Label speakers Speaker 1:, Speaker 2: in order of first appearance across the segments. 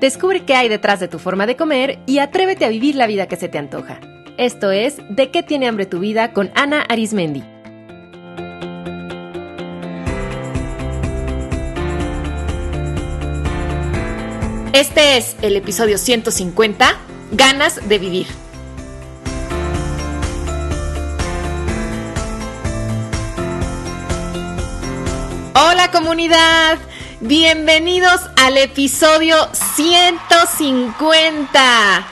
Speaker 1: Descubre qué hay detrás de tu forma de comer y atrévete a vivir la vida que se te antoja. Esto es De qué tiene hambre tu vida con Ana Arismendi. Este es el episodio 150, Ganas de vivir. Hola comunidad, bienvenidos al episodio 150.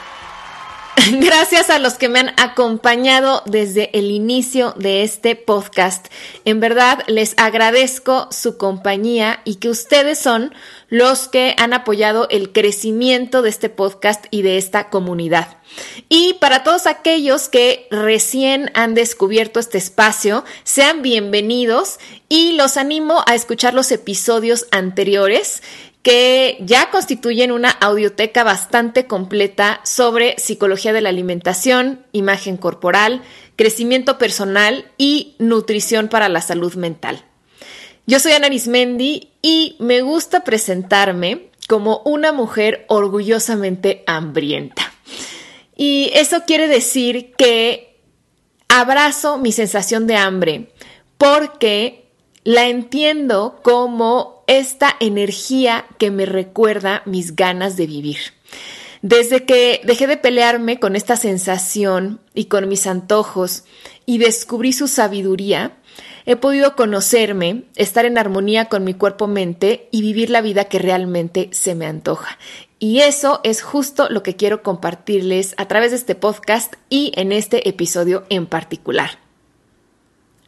Speaker 1: Gracias a los que me han acompañado desde el inicio de este podcast. En verdad les agradezco su compañía y que ustedes son los que han apoyado el crecimiento de este podcast y de esta comunidad. Y para todos aquellos que recién han descubierto este espacio, sean bienvenidos y los animo a escuchar los episodios anteriores que ya constituyen una audioteca bastante completa sobre psicología de la alimentación, imagen corporal, crecimiento personal y nutrición para la salud mental. Yo soy Ana Arismendi y me gusta presentarme como una mujer orgullosamente hambrienta. Y eso quiere decir que abrazo mi sensación de hambre porque la entiendo como esta energía que me recuerda mis ganas de vivir. Desde que dejé de pelearme con esta sensación y con mis antojos y descubrí su sabiduría, he podido conocerme, estar en armonía con mi cuerpo-mente y vivir la vida que realmente se me antoja. Y eso es justo lo que quiero compartirles a través de este podcast y en este episodio en particular.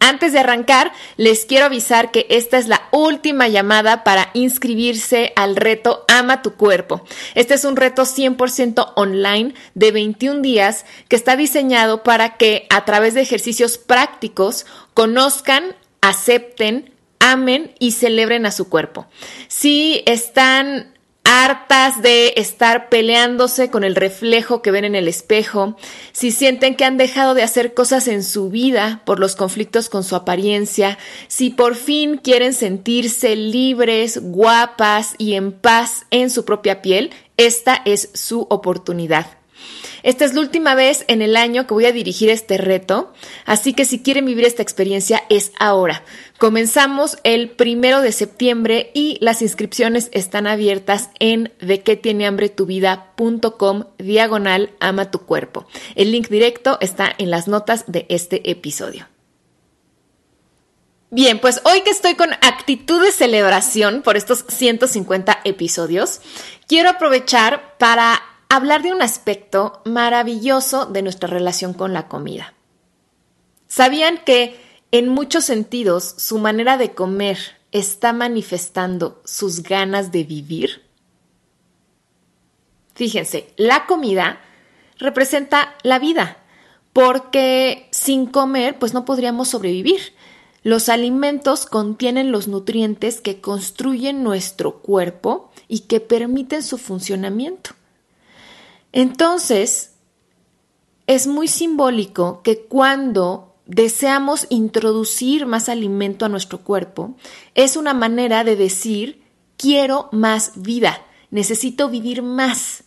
Speaker 1: Antes de arrancar, les quiero avisar que esta es la última llamada para inscribirse al reto Ama tu cuerpo. Este es un reto 100% online de 21 días que está diseñado para que a través de ejercicios prácticos conozcan, acepten, amen y celebren a su cuerpo. Si están hartas de estar peleándose con el reflejo que ven en el espejo, si sienten que han dejado de hacer cosas en su vida por los conflictos con su apariencia, si por fin quieren sentirse libres, guapas y en paz en su propia piel, esta es su oportunidad. Esta es la última vez en el año que voy a dirigir este reto, así que si quieren vivir esta experiencia es ahora. Comenzamos el primero de septiembre y las inscripciones están abiertas en de qué tiene hambre tu vida.com diagonal ama tu cuerpo. El link directo está en las notas de este episodio. Bien, pues hoy que estoy con actitud de celebración por estos 150 episodios, quiero aprovechar para hablar de un aspecto maravilloso de nuestra relación con la comida. ¿Sabían que en muchos sentidos su manera de comer está manifestando sus ganas de vivir? Fíjense, la comida representa la vida, porque sin comer pues no podríamos sobrevivir. Los alimentos contienen los nutrientes que construyen nuestro cuerpo y que permiten su funcionamiento. Entonces, es muy simbólico que cuando deseamos introducir más alimento a nuestro cuerpo, es una manera de decir, quiero más vida, necesito vivir más.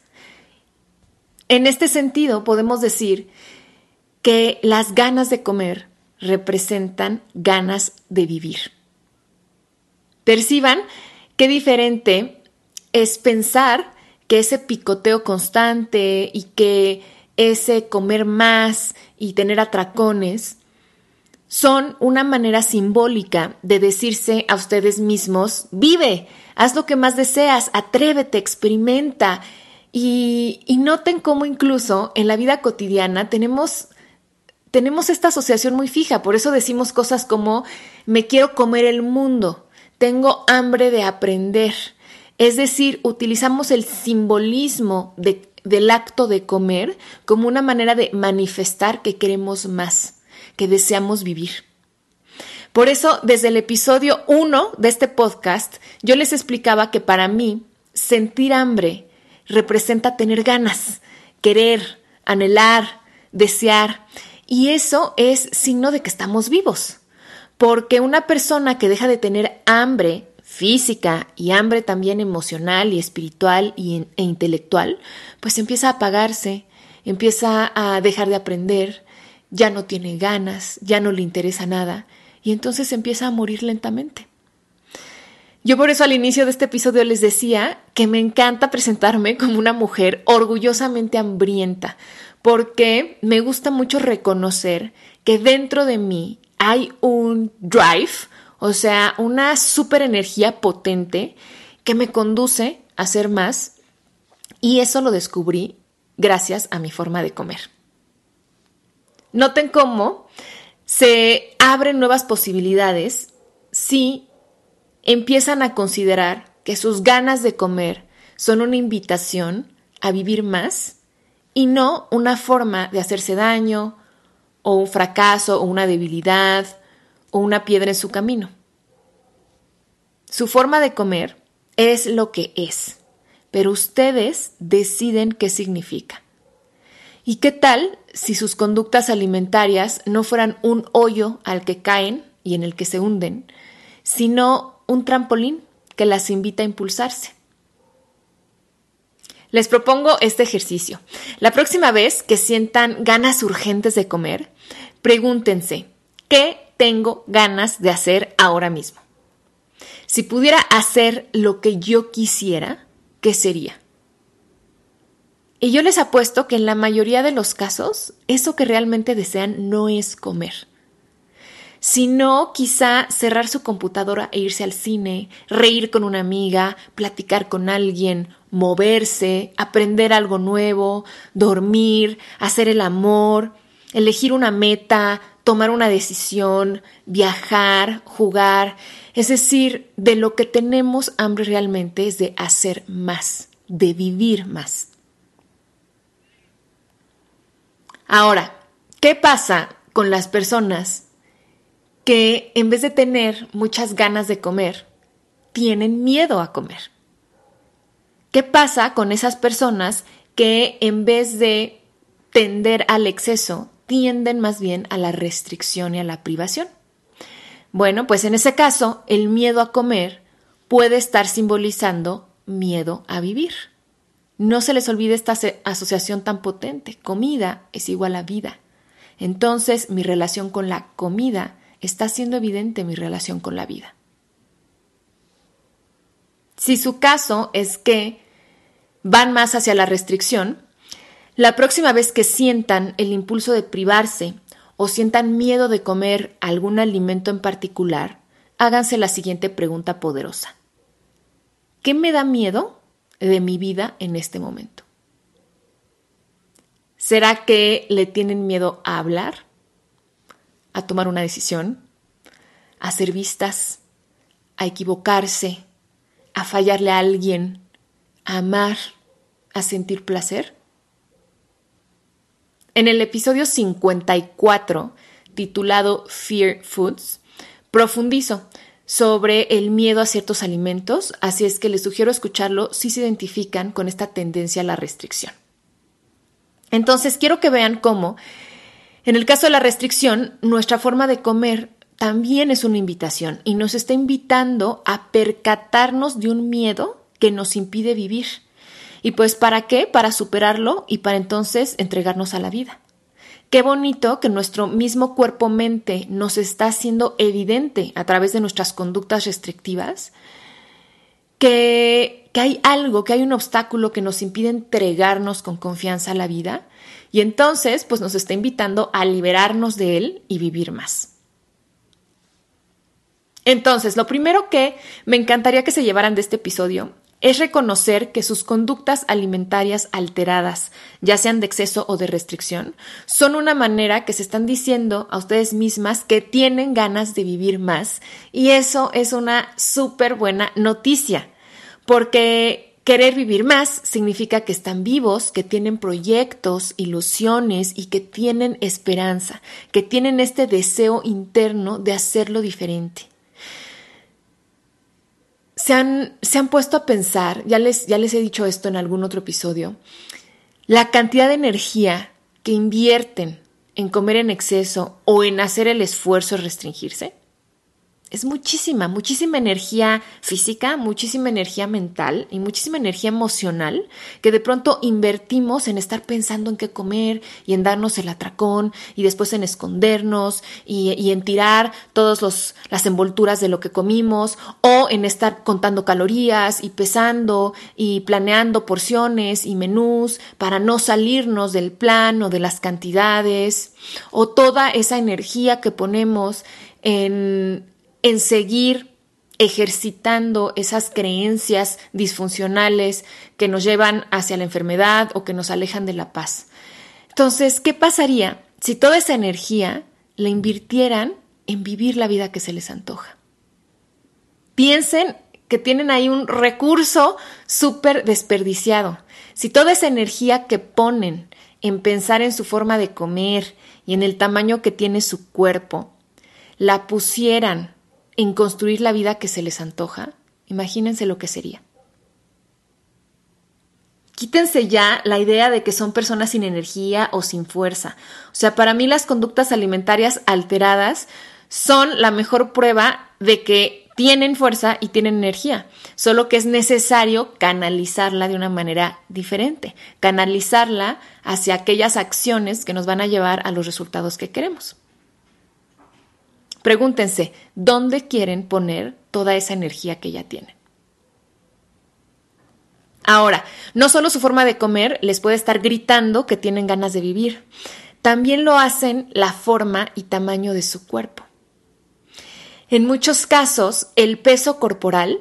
Speaker 1: En este sentido, podemos decir que las ganas de comer representan ganas de vivir. Perciban qué diferente es pensar que ese picoteo constante y que ese comer más y tener atracones son una manera simbólica de decirse a ustedes mismos, vive, haz lo que más deseas, atrévete, experimenta. Y, noten cómo incluso en la vida cotidiana tenemos, tenemos esta asociación muy fija, por eso decimos cosas como me quiero comer el mundo, tengo hambre de aprender, es decir, utilizamos el simbolismo del acto de comer como una manera de manifestar que queremos más, que deseamos vivir. Por eso, desde el episodio 1 de este podcast, yo les explicaba que para mí sentir hambre representa tener ganas, querer, anhelar, desear, y eso es signo de que estamos vivos, porque una persona que deja de tener hambre física y hambre también emocional y espiritual y, e intelectual, pues empieza a apagarse, empieza a dejar de aprender, ya no tiene ganas, ya no le interesa nada y entonces empieza a morir lentamente. Yo por eso al inicio de este episodio les decía que me encanta presentarme como una mujer orgullosamente hambrienta, porque me gusta mucho reconocer que dentro de mí hay un drive, o sea, una super energía potente que me conduce a hacer más y eso lo descubrí gracias a mi forma de comer. Noten cómo se abren nuevas posibilidades si empiezan a considerar que sus ganas de comer son una invitación a vivir más y no una forma de hacerse daño o un fracaso o una debilidad o una piedra en su camino. Su forma de comer es lo que es, pero ustedes deciden qué significa. ¿Y qué tal si sus conductas alimentarias no fueran un hoyo al que caen y en el que se hunden, sino un trampolín que las invita a impulsarse. Les propongo este ejercicio. La próxima vez que sientan ganas urgentes de comer, pregúntense, ¿qué tengo ganas de hacer ahora mismo? Si pudiera hacer lo que yo quisiera, ¿qué sería? Y yo les apuesto que en la mayoría de los casos, eso que realmente desean no es comer sino quizá cerrar su computadora e irse al cine, reír con una amiga, platicar con alguien, moverse, aprender algo nuevo, dormir, hacer el amor, elegir una meta, tomar una decisión, viajar, jugar. Es decir, de lo que tenemos hambre realmente es de hacer más, de vivir más. Ahora, ¿qué pasa con las personas que en vez de tener muchas ganas de comer, tienen miedo a comer. ¿Qué pasa con esas personas que en vez de tender al exceso, tienden más bien a la restricción y a la privación? Bueno, pues en ese caso, el miedo a comer puede estar simbolizando miedo a vivir. No se les olvide esta asociación tan potente. Comida es igual a vida. Entonces, mi relación con la comida está siendo evidente mi relación con la vida. Si su caso es que van más hacia la restricción, la próxima vez que sientan el impulso de privarse o sientan miedo de comer algún alimento en particular, háganse la siguiente pregunta poderosa. ¿Qué me da miedo de mi vida en este momento? ¿Será que le tienen miedo a hablar? a tomar una decisión, a ser vistas, a equivocarse, a fallarle a alguien, a amar, a sentir placer? En el episodio 54, titulado Fear Foods, profundizo sobre el miedo a ciertos alimentos, así es que les sugiero escucharlo si se identifican con esta tendencia a la restricción. Entonces, quiero que vean cómo en el caso de la restricción, nuestra forma de comer también es una invitación y nos está invitando a percatarnos de un miedo que nos impide vivir. ¿Y pues para qué? Para superarlo y para entonces entregarnos a la vida. Qué bonito que nuestro mismo cuerpo-mente nos está haciendo evidente a través de nuestras conductas restrictivas que, que, hay algo, que hay un obstáculo que nos impide entregarnos con confianza a la vida y entonces, pues nos está invitando a liberarnos de él y vivir más. Entonces, lo primero que me encantaría que se llevaran de este episodio es reconocer que sus conductas alimentarias alteradas, ya sean de exceso o de restricción, son una manera que se están diciendo a ustedes mismas que tienen ganas de vivir más y eso es una súper buena noticia, porque Querer vivir más significa que están vivos, que tienen proyectos, ilusiones y que tienen esperanza, que tienen este deseo interno de hacerlo diferente. Se han, se han puesto a pensar, ya les, ya les he dicho esto en algún otro episodio, la cantidad de energía que invierten en comer en exceso o en hacer el esfuerzo de restringirse. Es muchísima, muchísima energía física, muchísima energía mental y muchísima energía emocional que de pronto invertimos en estar pensando en qué comer y en darnos el atracón y después en escondernos y, en tirar todas las envolturas de lo que comimos o en estar contando calorías y pesando y planeando porciones y menús para no salirnos del plan o de las cantidades o toda esa energía que ponemos en en seguir ejercitando esas creencias disfuncionales que nos llevan hacia la enfermedad o que nos alejan de la paz. Entonces, ¿qué pasaría si toda esa energía la invirtieran en vivir la vida que se les antoja? Piensen que tienen ahí un recurso súper desperdiciado. Si toda esa energía que ponen en pensar en su forma de comer y en el tamaño que tiene su cuerpo, la pusieran en construir la vida que se les antoja, imagínense lo que sería. Quítense ya la idea de que son personas sin energía o sin fuerza. O sea, para mí las conductas alimentarias alteradas son la mejor prueba de que tienen fuerza y tienen energía, solo que es necesario canalizarla de una manera diferente, canalizarla hacia aquellas acciones que nos van a llevar a los resultados que queremos. Pregúntense, ¿dónde quieren poner toda esa energía que ya tienen? Ahora, no solo su forma de comer les puede estar gritando que tienen ganas de vivir, también lo hacen la forma y tamaño de su cuerpo. En muchos casos, el peso corporal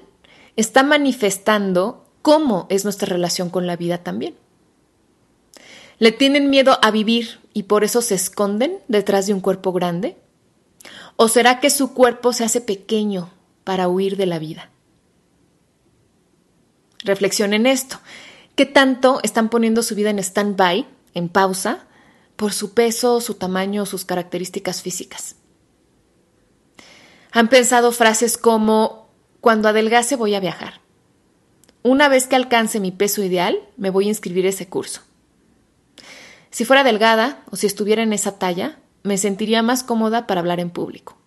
Speaker 1: está manifestando cómo es nuestra relación con la vida también. Le tienen miedo a vivir y por eso se esconden detrás de un cuerpo grande. ¿O será que su cuerpo se hace pequeño para huir de la vida? Reflexionen esto. ¿Qué tanto están poniendo su vida en stand-by, en pausa, por su peso, su tamaño, sus características físicas? Han pensado frases como, cuando adelgace voy a viajar. Una vez que alcance mi peso ideal, me voy a inscribir ese curso. Si fuera delgada o si estuviera en esa talla, me sentiría más cómoda para hablar en público.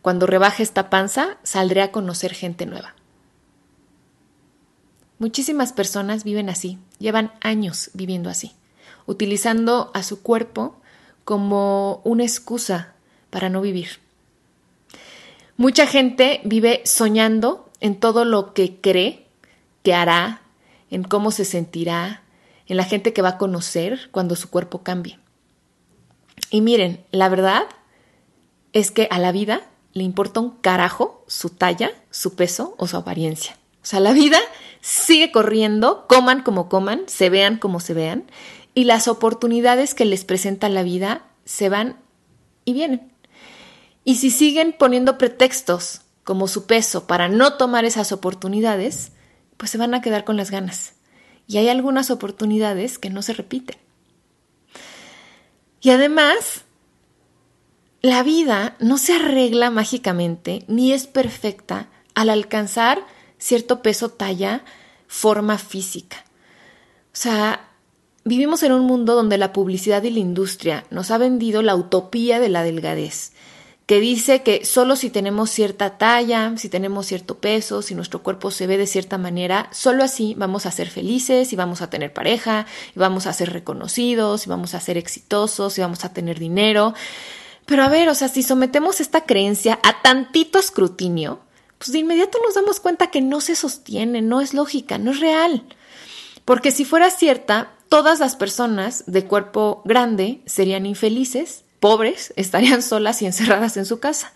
Speaker 1: Cuando rebaje esta panza, saldré a conocer gente nueva. Muchísimas personas viven así, llevan años viviendo así, utilizando a su cuerpo como una excusa para no vivir. Mucha gente vive soñando en todo lo que cree que hará, en cómo se sentirá, en la gente que va a conocer cuando su cuerpo cambie. Y miren, la verdad es que a la vida le importa un carajo su talla, su peso o su apariencia. O sea, la vida sigue corriendo, coman como coman, se vean como se vean, y las oportunidades que les presenta la vida se van y vienen. Y si siguen poniendo pretextos como su peso para no tomar esas oportunidades, pues se van a quedar con las ganas. Y hay algunas oportunidades que no se repiten. Y además, la vida no se arregla mágicamente ni es perfecta al alcanzar cierto peso, talla, forma física. O sea, vivimos en un mundo donde la publicidad y la industria nos ha vendido la utopía de la delgadez que dice que solo si tenemos cierta talla, si tenemos cierto peso, si nuestro cuerpo se ve de cierta manera, solo así vamos a ser felices y vamos a tener pareja, y vamos a ser reconocidos, y vamos a ser exitosos, y vamos a tener dinero. Pero a ver, o sea, si sometemos esta creencia a tantito escrutinio, pues de inmediato nos damos cuenta que no se sostiene, no es lógica, no es real. Porque si fuera cierta, todas las personas de cuerpo grande serían infelices pobres estarían solas y encerradas en su casa.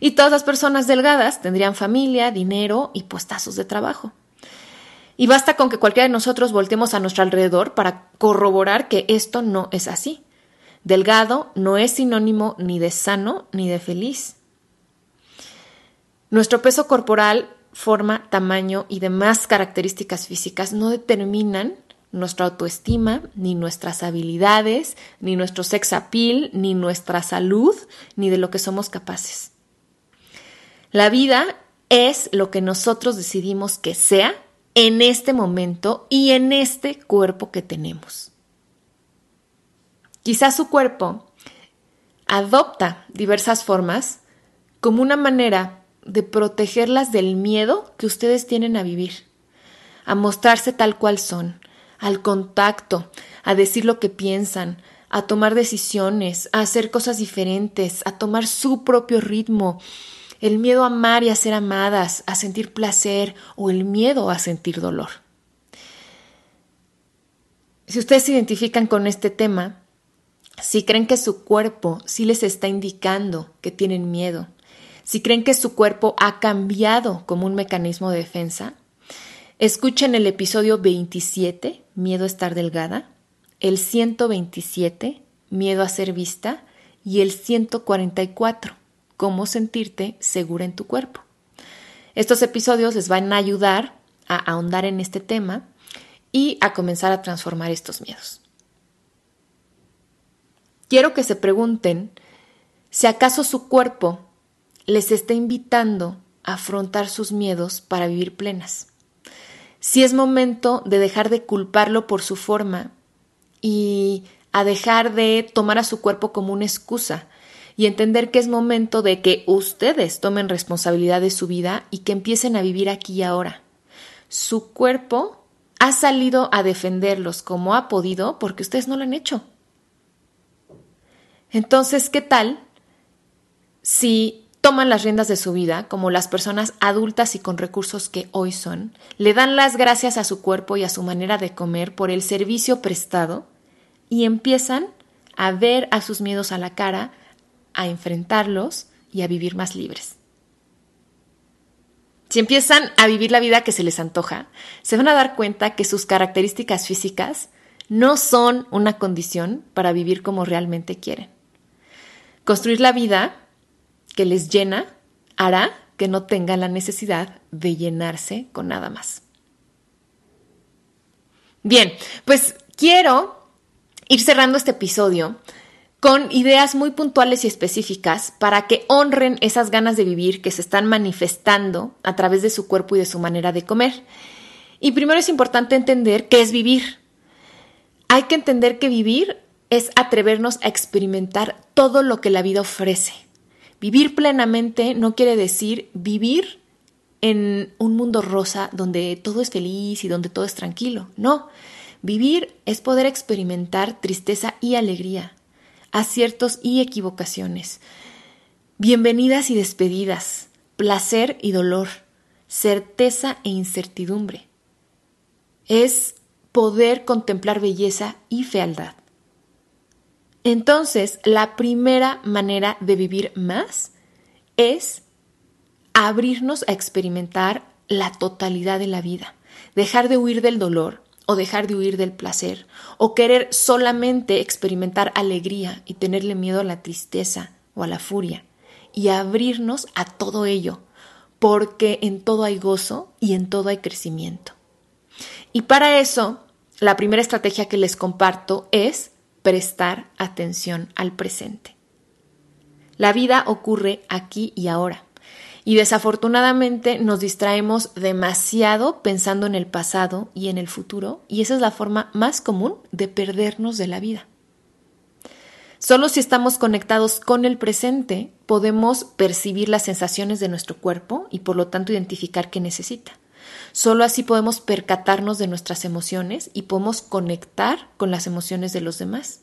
Speaker 1: Y todas las personas delgadas tendrían familia, dinero y puestazos de trabajo. Y basta con que cualquiera de nosotros volteemos a nuestro alrededor para corroborar que esto no es así. Delgado no es sinónimo ni de sano ni de feliz. Nuestro peso corporal, forma, tamaño y demás características físicas no determinan nuestra autoestima, ni nuestras habilidades, ni nuestro sex appeal, ni nuestra salud, ni de lo que somos capaces. La vida es lo que nosotros decidimos que sea en este momento y en este cuerpo que tenemos. Quizás su cuerpo adopta diversas formas como una manera de protegerlas del miedo que ustedes tienen a vivir, a mostrarse tal cual son, al contacto, a decir lo que piensan, a tomar decisiones, a hacer cosas diferentes, a tomar su propio ritmo, el miedo a amar y a ser amadas, a sentir placer o el miedo a sentir dolor. Si ustedes se identifican con este tema, si creen que su cuerpo sí les está indicando que tienen miedo, si creen que su cuerpo ha cambiado como un mecanismo de defensa, escuchen el episodio 27, Miedo a estar delgada, el 127, Miedo a ser vista, y el 144, Cómo sentirte segura en tu cuerpo. Estos episodios les van a ayudar a ahondar en este tema y a comenzar a transformar estos miedos. Quiero que se pregunten si acaso su cuerpo les está invitando a afrontar sus miedos para vivir plenas. Si es momento de dejar de culparlo por su forma y a dejar de tomar a su cuerpo como una excusa y entender que es momento de que ustedes tomen responsabilidad de su vida y que empiecen a vivir aquí y ahora. Su cuerpo ha salido a defenderlos como ha podido porque ustedes no lo han hecho. Entonces, ¿qué tal si toman las riendas de su vida como las personas adultas y con recursos que hoy son, le dan las gracias a su cuerpo y a su manera de comer por el servicio prestado y empiezan a ver a sus miedos a la cara, a enfrentarlos y a vivir más libres? Si empiezan a vivir la vida que se les antoja, se van a dar cuenta que sus características físicas no son una condición para vivir como realmente quieren. Construir la vida que les llena hará que no tengan la necesidad de llenarse con nada más. Bien, pues quiero ir cerrando este episodio con ideas muy puntuales y específicas para que honren esas ganas de vivir que se están manifestando a través de su cuerpo y de su manera de comer. Y primero es importante entender qué es vivir. Hay que entender que vivir es atrevernos a experimentar todo lo que la vida ofrece. Vivir plenamente no quiere decir vivir en un mundo rosa donde todo es feliz y donde todo es tranquilo. No, vivir es poder experimentar tristeza y alegría, aciertos y equivocaciones, bienvenidas y despedidas, placer y dolor, certeza e incertidumbre. Es poder contemplar belleza y fealdad. Entonces, la primera manera de vivir más es abrirnos a experimentar la totalidad de la vida, dejar de huir del dolor o dejar de huir del placer, o querer solamente experimentar alegría y tenerle miedo a la tristeza o a la furia, y abrirnos a todo ello, porque en todo hay gozo y en todo hay crecimiento. Y para eso, la primera estrategia que les comparto es prestar atención al presente. La vida ocurre aquí y ahora. Y desafortunadamente nos distraemos demasiado pensando en el pasado y en el futuro, y esa es la forma más común de perdernos de la vida. Solo si estamos conectados con el presente podemos percibir las sensaciones de nuestro cuerpo y por lo tanto identificar qué necesita. Solo así podemos percatarnos de nuestras emociones y podemos conectar con las emociones de los demás.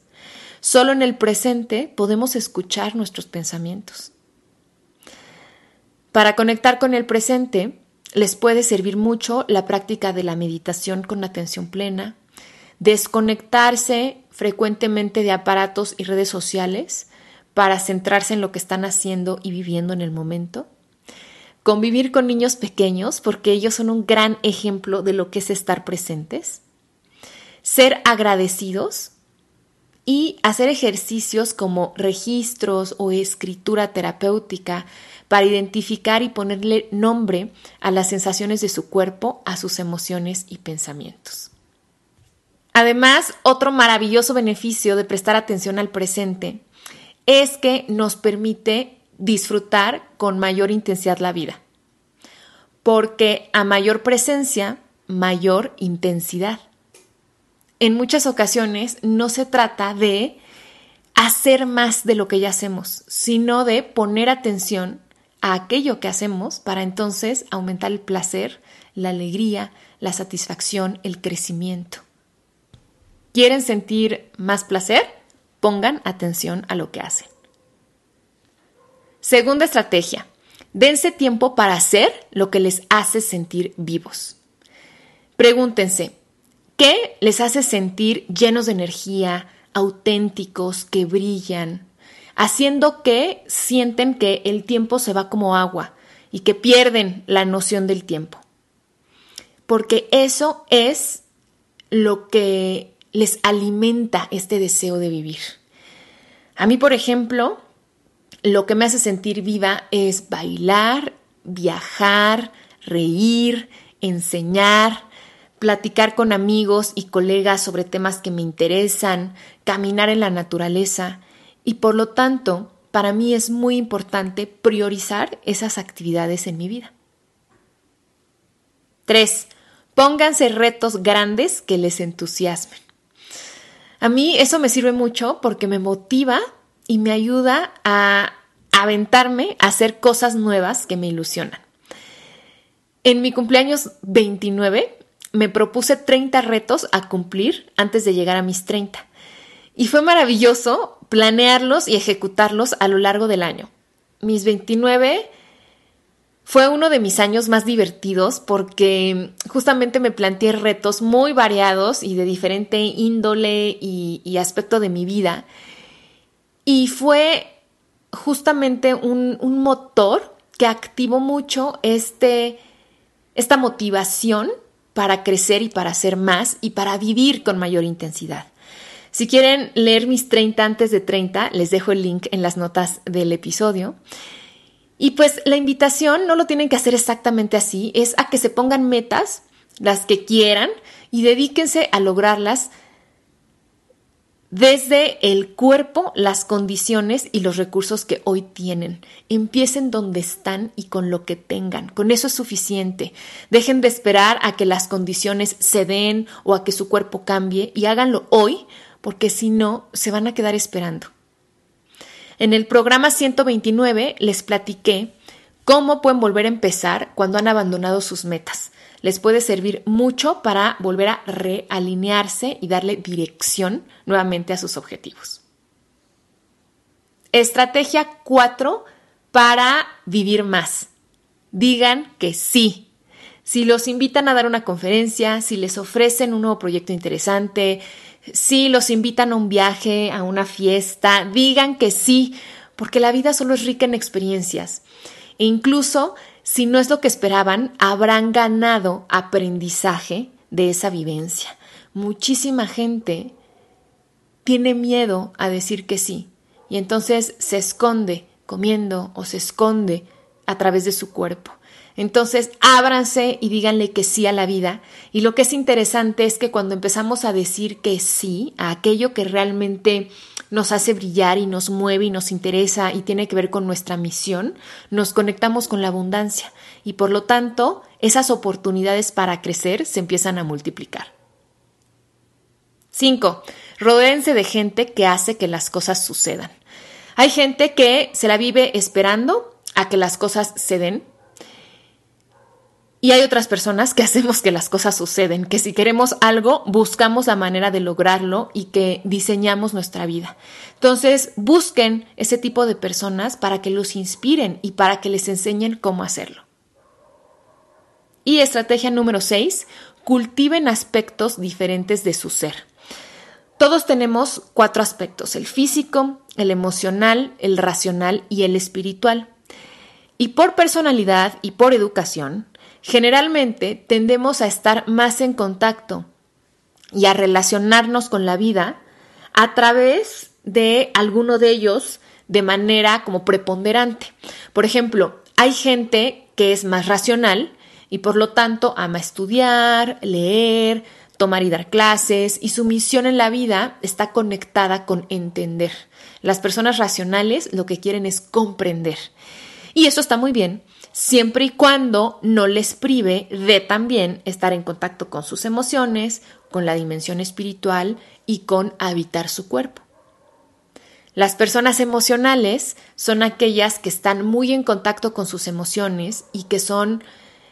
Speaker 1: Solo en el presente podemos escuchar nuestros pensamientos. Para conectar con el presente, les puede servir mucho la práctica de la meditación con atención plena, desconectarse frecuentemente de aparatos y redes sociales para centrarse en lo que están haciendo y viviendo en el momento, convivir con niños pequeños, porque ellos son un gran ejemplo de lo que es estar presentes, ser agradecidos y hacer ejercicios como registros o escritura terapéutica para identificar y ponerle nombre a las sensaciones de su cuerpo, a sus emociones y pensamientos. Además, otro maravilloso beneficio de prestar atención al presente es que nos permite disfrutar con mayor intensidad la vida. Porque a mayor presencia, mayor intensidad. En muchas ocasiones no se trata de hacer más de lo que ya hacemos, sino de poner atención a aquello que hacemos para entonces aumentar el placer, la alegría, la satisfacción, el crecimiento. ¿Quieren sentir más placer? Pongan atención a lo que hacen. Segunda estrategia. Dense tiempo para hacer lo que les hace sentir vivos. Pregúntense, ¿qué les hace sentir llenos de energía, auténticos, que brillan, haciendo que sienten que el tiempo se va como agua y que pierden la noción del tiempo? Porque eso es lo que les alimenta este deseo de vivir. A mí, por ejemplo, lo que me hace sentir viva es bailar, viajar, reír, enseñar, platicar con amigos y colegas sobre temas que me interesan, caminar en la naturaleza y por lo tanto, para mí es muy importante priorizar esas actividades en mi vida. 3. Pónganse retos grandes que les entusiasmen. A mí eso me sirve mucho porque me motiva y me ayuda a aventarme a hacer cosas nuevas que me ilusionan. En mi cumpleaños 29 me propuse 30 retos a cumplir antes de llegar a mis 30. Y fue maravilloso planearlos y ejecutarlos a lo largo del año. Mis 29 fue uno de mis años más divertidos porque justamente me planteé retos muy variados y de diferente índole y, aspecto de mi vida. Y fue justamente un, un motor que activó mucho este, esta motivación para crecer y para hacer más y para vivir con mayor intensidad. Si quieren leer mis 30 antes de 30, les dejo el link en las notas del episodio. Y pues la invitación no lo tienen que hacer exactamente así, es a que se pongan metas, las que quieran, y dedíquense a lograrlas desde el cuerpo, las condiciones y los recursos que hoy tienen. Empiecen donde están y con lo que tengan. Con eso es suficiente. Dejen de esperar a que las condiciones se den o a que su cuerpo cambie y háganlo hoy, porque si no, se van a quedar esperando. En el programa 129 les platiqué cómo pueden volver a empezar cuando han abandonado sus metas. Les puede servir mucho para volver a realinearse y darle dirección nuevamente a sus objetivos. Estrategia 4 para vivir más. Digan que sí. Si los invitan a dar una conferencia, si les ofrecen un nuevo proyecto interesante, si los invitan a un viaje, a una fiesta, digan que sí, porque la vida solo es rica en experiencias. E incluso si no es lo que esperaban, habrán ganado aprendizaje de esa vivencia. Muchísima gente tiene miedo a decir que sí y entonces se esconde comiendo o se esconde a través de su cuerpo. Entonces, ábranse y díganle que sí a la vida. Y lo que es interesante es que cuando empezamos a decir que sí a aquello que realmente nos hace brillar y nos mueve y nos interesa y tiene que ver con nuestra misión, nos conectamos con la abundancia y por lo tanto esas oportunidades para crecer se empiezan a multiplicar. 5. Rodéense de gente que hace que las cosas sucedan. Hay gente que se la vive esperando a que las cosas se den y hay otras personas que hacemos que las cosas suceden, que si queremos algo, buscamos la manera de lograrlo y que diseñamos nuestra vida. Entonces, busquen ese tipo de personas para que los inspiren y para que les enseñen cómo hacerlo. Y estrategia número 6, cultiven aspectos diferentes de su ser. Todos tenemos cuatro aspectos, el físico, el emocional, el racional y el espiritual. Y por personalidad y por educación, Generalmente tendemos a estar más en contacto y a relacionarnos con la vida a través de alguno de ellos de manera como preponderante. Por ejemplo, hay gente que es más racional y por lo tanto ama estudiar, leer, tomar y dar clases y su misión en la vida está conectada con entender. Las personas racionales lo que quieren es comprender. Y eso está muy bien, siempre y cuando no les prive de también estar en contacto con sus emociones, con la dimensión espiritual y con habitar su cuerpo. Las personas emocionales son aquellas que están muy en contacto con sus emociones y que son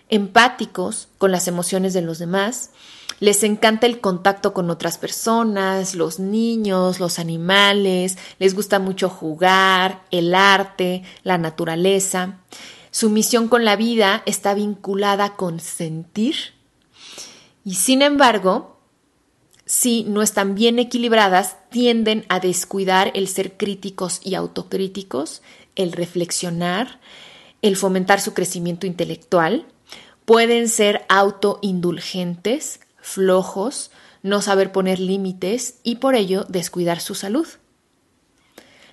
Speaker 1: empáticos con las emociones de los demás. Les encanta el contacto con otras personas, los niños, los animales, les gusta mucho jugar, el arte, la naturaleza. Su misión con la vida está vinculada con sentir. Y sin embargo, si no están bien equilibradas, tienden a descuidar el ser críticos y autocríticos, el reflexionar, el fomentar su crecimiento intelectual. Pueden ser autoindulgentes, flojos, no saber poner límites y por ello descuidar su salud.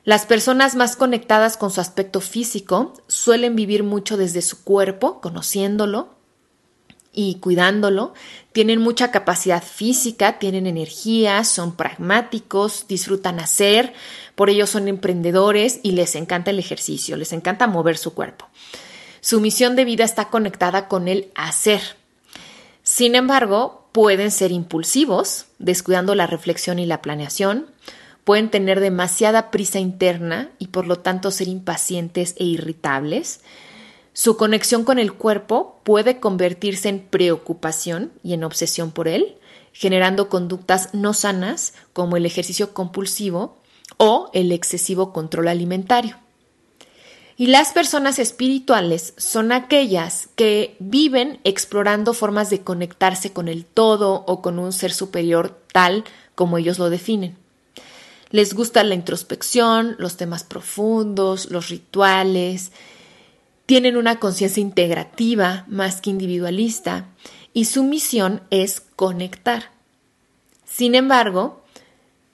Speaker 1: Las personas más conectadas con su aspecto físico suelen vivir mucho desde su cuerpo, conociéndolo, y cuidándolo. Tienen mucha capacidad física, tienen energía, son pragmáticos, disfrutan hacer, por ello son emprendedores y les encanta el ejercicio, les encanta mover su cuerpo. Su misión de vida está conectada con el hacer. Sin embargo, pueden ser impulsivos, descuidando la reflexión y la planeación, pueden tener demasiada prisa interna y por lo tanto ser impacientes e irritables, su conexión con el cuerpo puede convertirse en preocupación y en obsesión por él, generando conductas no sanas como el ejercicio compulsivo o el excesivo control alimentario. Y las personas espirituales son aquellas que viven explorando formas de conectarse con el todo o con un ser superior tal como ellos lo definen. Les gusta la introspección, los temas profundos, los rituales, tienen una conciencia integrativa más que individualista y su misión es conectar. Sin embargo,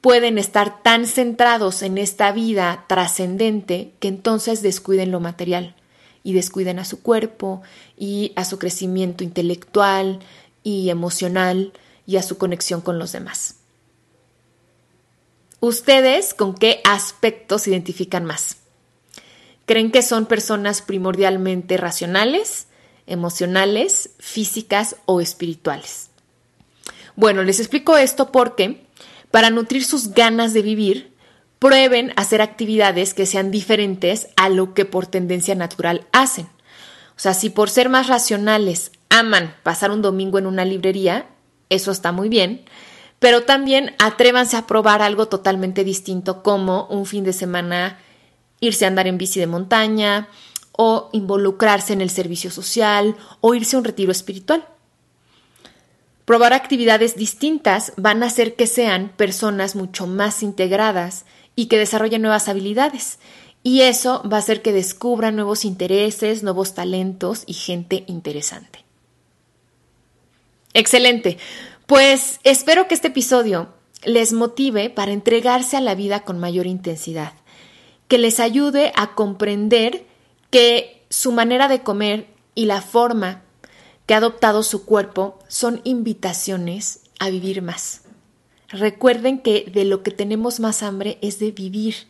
Speaker 1: pueden estar tan centrados en esta vida trascendente que entonces descuiden lo material y descuiden a su cuerpo y a su crecimiento intelectual y emocional y a su conexión con los demás. ¿Ustedes con qué aspectos se identifican más? Creen que son personas primordialmente racionales, emocionales, físicas o espirituales. Bueno, les explico esto porque para nutrir sus ganas de vivir, prueben hacer actividades que sean diferentes a lo que por tendencia natural hacen. O sea, si por ser más racionales aman pasar un domingo en una librería, eso está muy bien, pero también atrévanse a probar algo totalmente distinto como un fin de semana irse a andar en bici de montaña o involucrarse en el servicio social o irse a un retiro espiritual. Probar actividades distintas van a hacer que sean personas mucho más integradas y que desarrollen nuevas habilidades. Y eso va a hacer que descubran nuevos intereses, nuevos talentos y gente interesante. Excelente. Pues espero que este episodio les motive para entregarse a la vida con mayor intensidad que les ayude a comprender que su manera de comer y la forma que ha adoptado su cuerpo son invitaciones a vivir más. Recuerden que de lo que tenemos más hambre es de vivir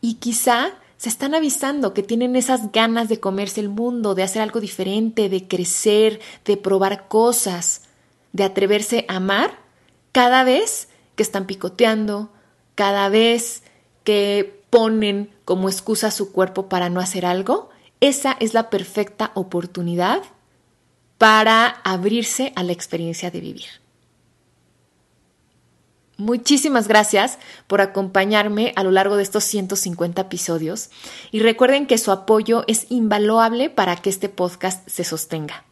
Speaker 1: y quizá se están avisando que tienen esas ganas de comerse el mundo, de hacer algo diferente, de crecer, de probar cosas, de atreverse a amar cada vez que están picoteando, cada vez que ponen como excusa su cuerpo para no hacer algo, esa es la perfecta oportunidad para abrirse a la experiencia de vivir. Muchísimas gracias por acompañarme a lo largo de estos 150 episodios y recuerden que su apoyo es invaluable para que este podcast se sostenga.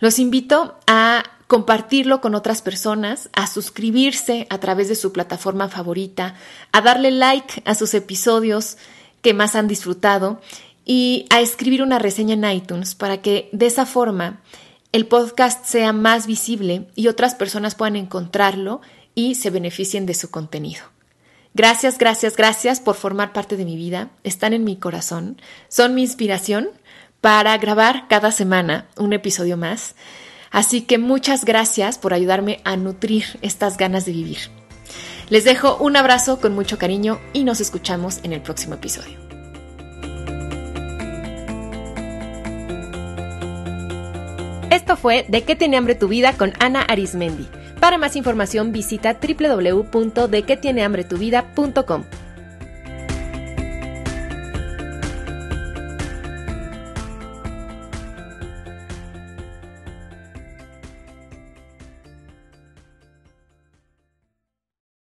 Speaker 1: Los invito a compartirlo con otras personas, a suscribirse a través de su plataforma favorita, a darle like a sus episodios que más han disfrutado y a escribir una reseña en iTunes para que de esa forma el podcast sea más visible y otras personas puedan encontrarlo y se beneficien de su contenido. Gracias, gracias, gracias por formar parte de mi vida. Están en mi corazón. Son mi inspiración para grabar cada semana un episodio más. Así que muchas gracias por ayudarme a nutrir estas ganas de vivir. Les dejo un abrazo con mucho cariño y nos escuchamos en el próximo episodio. Esto fue De qué tiene hambre tu vida con Ana Arismendi. Para más información visita www.dequetienehambretuvida.com.